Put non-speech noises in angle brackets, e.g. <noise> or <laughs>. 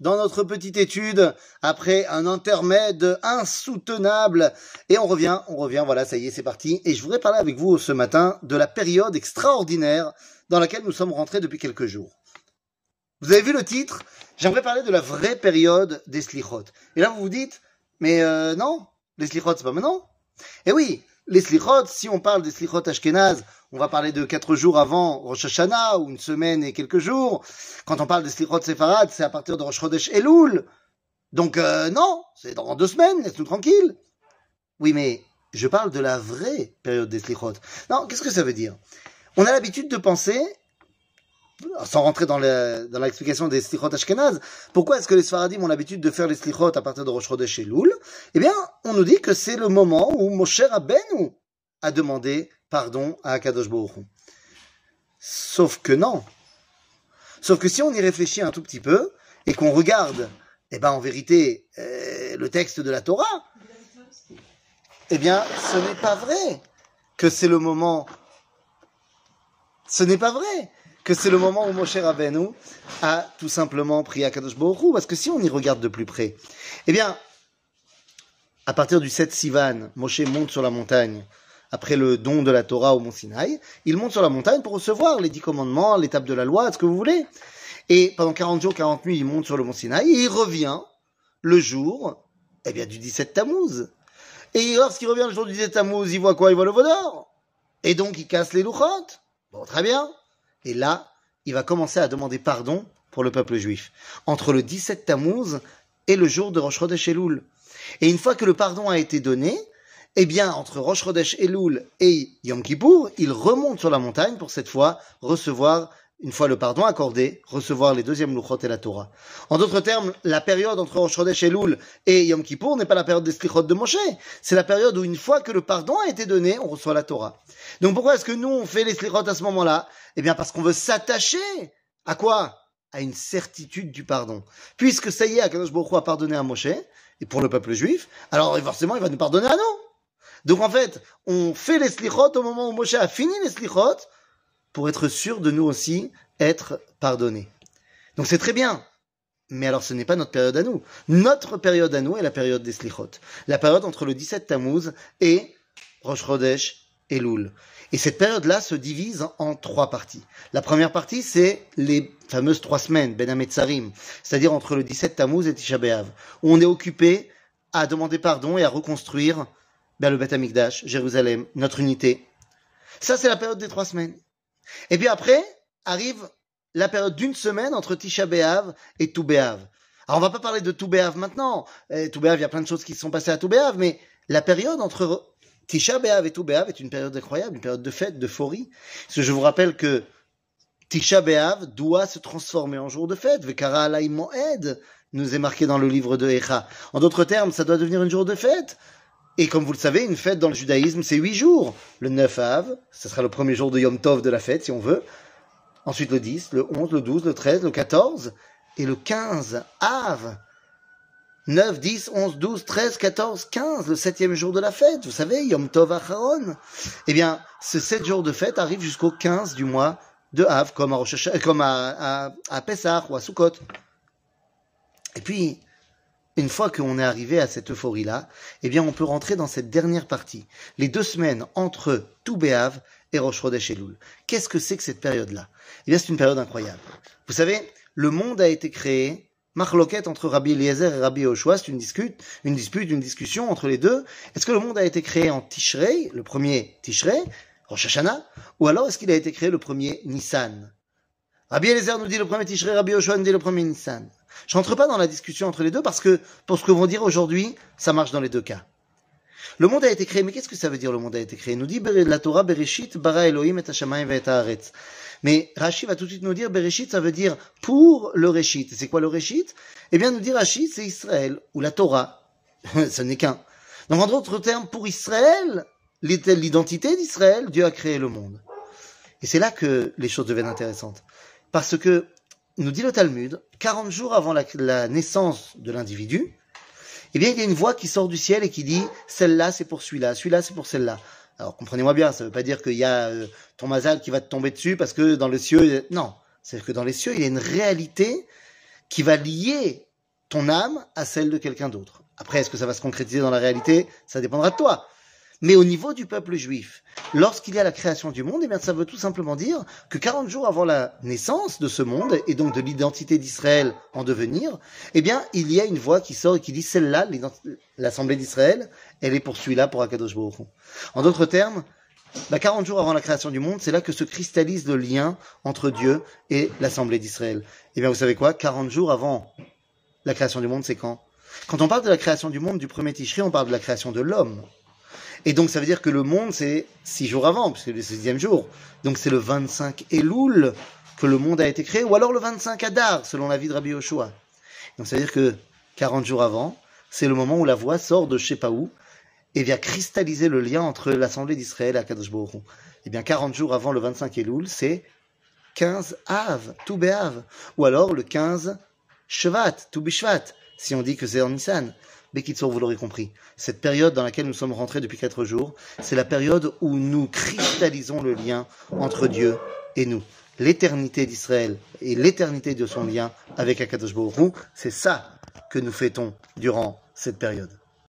dans notre petite étude après un intermède insoutenable. Et on revient, on revient, voilà, ça y est, c'est parti. Et je voudrais parler avec vous ce matin de la période extraordinaire dans laquelle nous sommes rentrés depuis quelques jours. Vous avez vu le titre? J'aimerais parler de la vraie période des slichot. Et là, vous vous dites, mais euh, non, les slichot, c'est pas maintenant? Eh oui, les slichot, si on parle des slichot ashkenaz, on va parler de quatre jours avant Rosh ou une semaine et quelques jours. Quand on parle des slichot séfarad, c'est à partir de Rosh Chodesh Elul. Donc euh, non, c'est dans deux semaines, laisse-nous tranquille. Oui, mais je parle de la vraie période des slichot. Non, qu'est-ce que ça veut dire? On a l'habitude de penser, sans rentrer dans l'explication des slichot ashkenaz, pourquoi est-ce que les Sfaradim ont l'habitude de faire les slichot à partir de Rosh Chodesh Elul Eh bien, on nous dit que c'est le moment où Moshe Rabbeinu a demandé pardon à Akadosh Sauf que non. Sauf que si on y réfléchit un tout petit peu et qu'on regarde, eh ben en vérité, euh, le texte de la Torah, eh bien, ce n'est pas vrai que c'est le moment. Ce n'est pas vrai que c'est le moment où Moshe Rabbeinu a tout simplement prié à Kadosh Baruch parce que si on y regarde de plus près, eh bien, à partir du 7 Sivan, Moshe monte sur la montagne après le don de la Torah au mont Sinaï, il monte sur la montagne pour recevoir les dix commandements, l'étape de la loi, ce que vous voulez. Et pendant 40 jours, 40 nuits, il monte sur le mont Sinaï et il revient le jour eh bien, du 17 Tammuz. Et lorsqu'il revient le jour du 17 Tammuz, il voit quoi? Il voit le Vaudor. Et donc, il casse les louchotes. Bon, très bien. Et là, il va commencer à demander pardon pour le peuple juif. Entre le 17 Tammuz et le jour de Rosh Chodesh Elul. Et une fois que le pardon a été donné, eh bien, entre Rosh Chodesh Elul et Yom Kippour, il remonte sur la montagne pour cette fois recevoir, une fois le pardon accordé, recevoir les deuxièmes Luchot et la Torah. En d'autres termes, la période entre Rosh Chodesh Elul et Yom Kippour n'est pas la période des Slichot de Moshe. C'est la période où une fois que le pardon a été donné, on reçoit la Torah. Donc pourquoi est-ce que nous on fait les Slichot à ce moment-là? Eh bien, parce qu'on veut s'attacher à quoi? À une certitude du pardon. Puisque ça y est, Akadosh Baruch a pardonné à Moshe, et pour le peuple juif, alors forcément il va nous pardonner à nous. Donc en fait, on fait les slichot au moment où Moshe a fini les slichot pour être sûr de nous aussi être pardonnés. Donc c'est très bien. Mais alors ce n'est pas notre période à nous. Notre période à nous est la période des slichot. La période entre le 17 Tammuz et Rosh Chodesh et Loul. Et cette période-là se divise en trois parties. La première partie, c'est les fameuses trois semaines, Ben Ametzarim, c'est-à-dire entre le 17 Tammuz et Tisha où on est occupé à demander pardon et à reconstruire ben, le Beth Amikdash, Jérusalem, notre unité. Ça, c'est la période des trois semaines. Et puis après, arrive la période d'une semaine entre Tisha B'Av et Tou Alors, on va pas parler de Tou maintenant. Tou il y a plein de choses qui se sont passées à Tou mais la période entre Tisha B'Av et Tou est une période incroyable, une période de fête, d'euphorie. Parce que je vous rappelle que Tisha B'Av doit se transformer en jour de fête. Vekara Alay Moed nous est marqué dans le livre de Echa. En d'autres termes, ça doit devenir une jour de fête. Et comme vous le savez, une fête dans le judaïsme, c'est huit jours. Le 9 Av, ce sera le premier jour de Yom Tov de la fête, si on veut. Ensuite le 10, le 11, le 12, le 13, le 14 et le 15 Av. 9, 10, 11, 12, 13, 14, 15, le septième jour de la fête, vous savez, Yom Tov Acharon. Eh bien, ce sept jours de fête arrivent jusqu'au 15 du mois de Av, comme à, comme à, à, Pessah ou à Sukkot. Et puis, une fois qu'on est arrivé à cette euphorie-là, eh bien, on peut rentrer dans cette dernière partie. Les deux semaines entre Toubéav et Rosh Elul. Qu'est-ce que c'est que cette période-là? Eh bien, c'est une période incroyable. Vous savez, le monde a été créé Marloquette entre Rabbi Eliezer et Rabbi Oshua, c'est une dispute, une dispute, une discussion entre les deux. Est-ce que le monde a été créé en Tishrei, le premier Tishrei, Rosh Hashanah, ou alors est-ce qu'il a été créé le premier Nissan? Rabbi Eliezer nous dit le premier Tishrei, Rabbi Oshua nous dit le premier Nissan. Je rentre pas dans la discussion entre les deux parce que, pour ce que vont dire aujourd'hui, ça marche dans les deux cas. Le monde a été créé, mais qu'est-ce que ça veut dire le monde a été créé? Il nous dit la Torah Bereshit bara Elohim et Hashamayim et. Mais Rashi va tout de suite nous dire Bereshit, ça veut dire pour le Réchit. C'est quoi le Réchit Eh bien, nous dit Rashi, c'est Israël ou la Torah. <laughs> Ce n'est qu'un. Donc, en d'autres termes, pour Israël, l'identité d'Israël, Dieu a créé le monde. Et c'est là que les choses deviennent intéressantes. Parce que nous dit le Talmud, 40 jours avant la, naissance de l'individu, eh bien, il y a une voix qui sort du ciel et qui dit, celle-là, c'est pour celui-là, celui-là, c'est pour celle-là. Alors, comprenez-moi bien, ça ne veut pas dire qu'il y a euh, ton mazal qui va te tomber dessus parce que dans les cieux, non. C'est que dans les cieux, il y a une réalité qui va lier ton âme à celle de quelqu'un d'autre. Après, est-ce que ça va se concrétiser dans la réalité? Ça dépendra de toi. Mais au niveau du peuple juif, lorsqu'il y a la création du monde, eh bien, ça veut tout simplement dire que 40 jours avant la naissance de ce monde, et donc de l'identité d'Israël en devenir, eh bien, il y a une voix qui sort et qui dit, celle-là, l'Assemblée d'Israël, elle est pour celui-là, pour Akadosh Baruch En d'autres termes, bah, 40 jours avant la création du monde, c'est là que se cristallise le lien entre Dieu et l'Assemblée d'Israël. Eh bien, vous savez quoi? 40 jours avant la création du monde, c'est quand? Quand on parle de la création du monde du premier Tishri, on parle de la création de l'homme. Et donc, ça veut dire que le monde, c'est six jours avant, puisque c'est le sixième jour. Donc, c'est le 25 Elul que le monde a été créé, ou alors le 25 Adar, selon la vie de Rabbi Yoshua. Donc, ça veut dire que 40 jours avant, c'est le moment où la voix sort de je sais pas où, et vient cristalliser le lien entre l'Assemblée d'Israël et Akadosh Baruch Eh bien, 40 jours avant le 25 Elul, c'est 15 Av, tout Béav. Ou alors le 15 Shvat, tout Bishvat, si on dit que c'est en Nissan. Bekitsour, vous l'aurez compris. Cette période dans laquelle nous sommes rentrés depuis quatre jours, c'est la période où nous cristallisons le lien entre Dieu et nous. L'éternité d'Israël et l'éternité de son lien avec Akadosh Baruch c'est ça que nous fêtons durant cette période.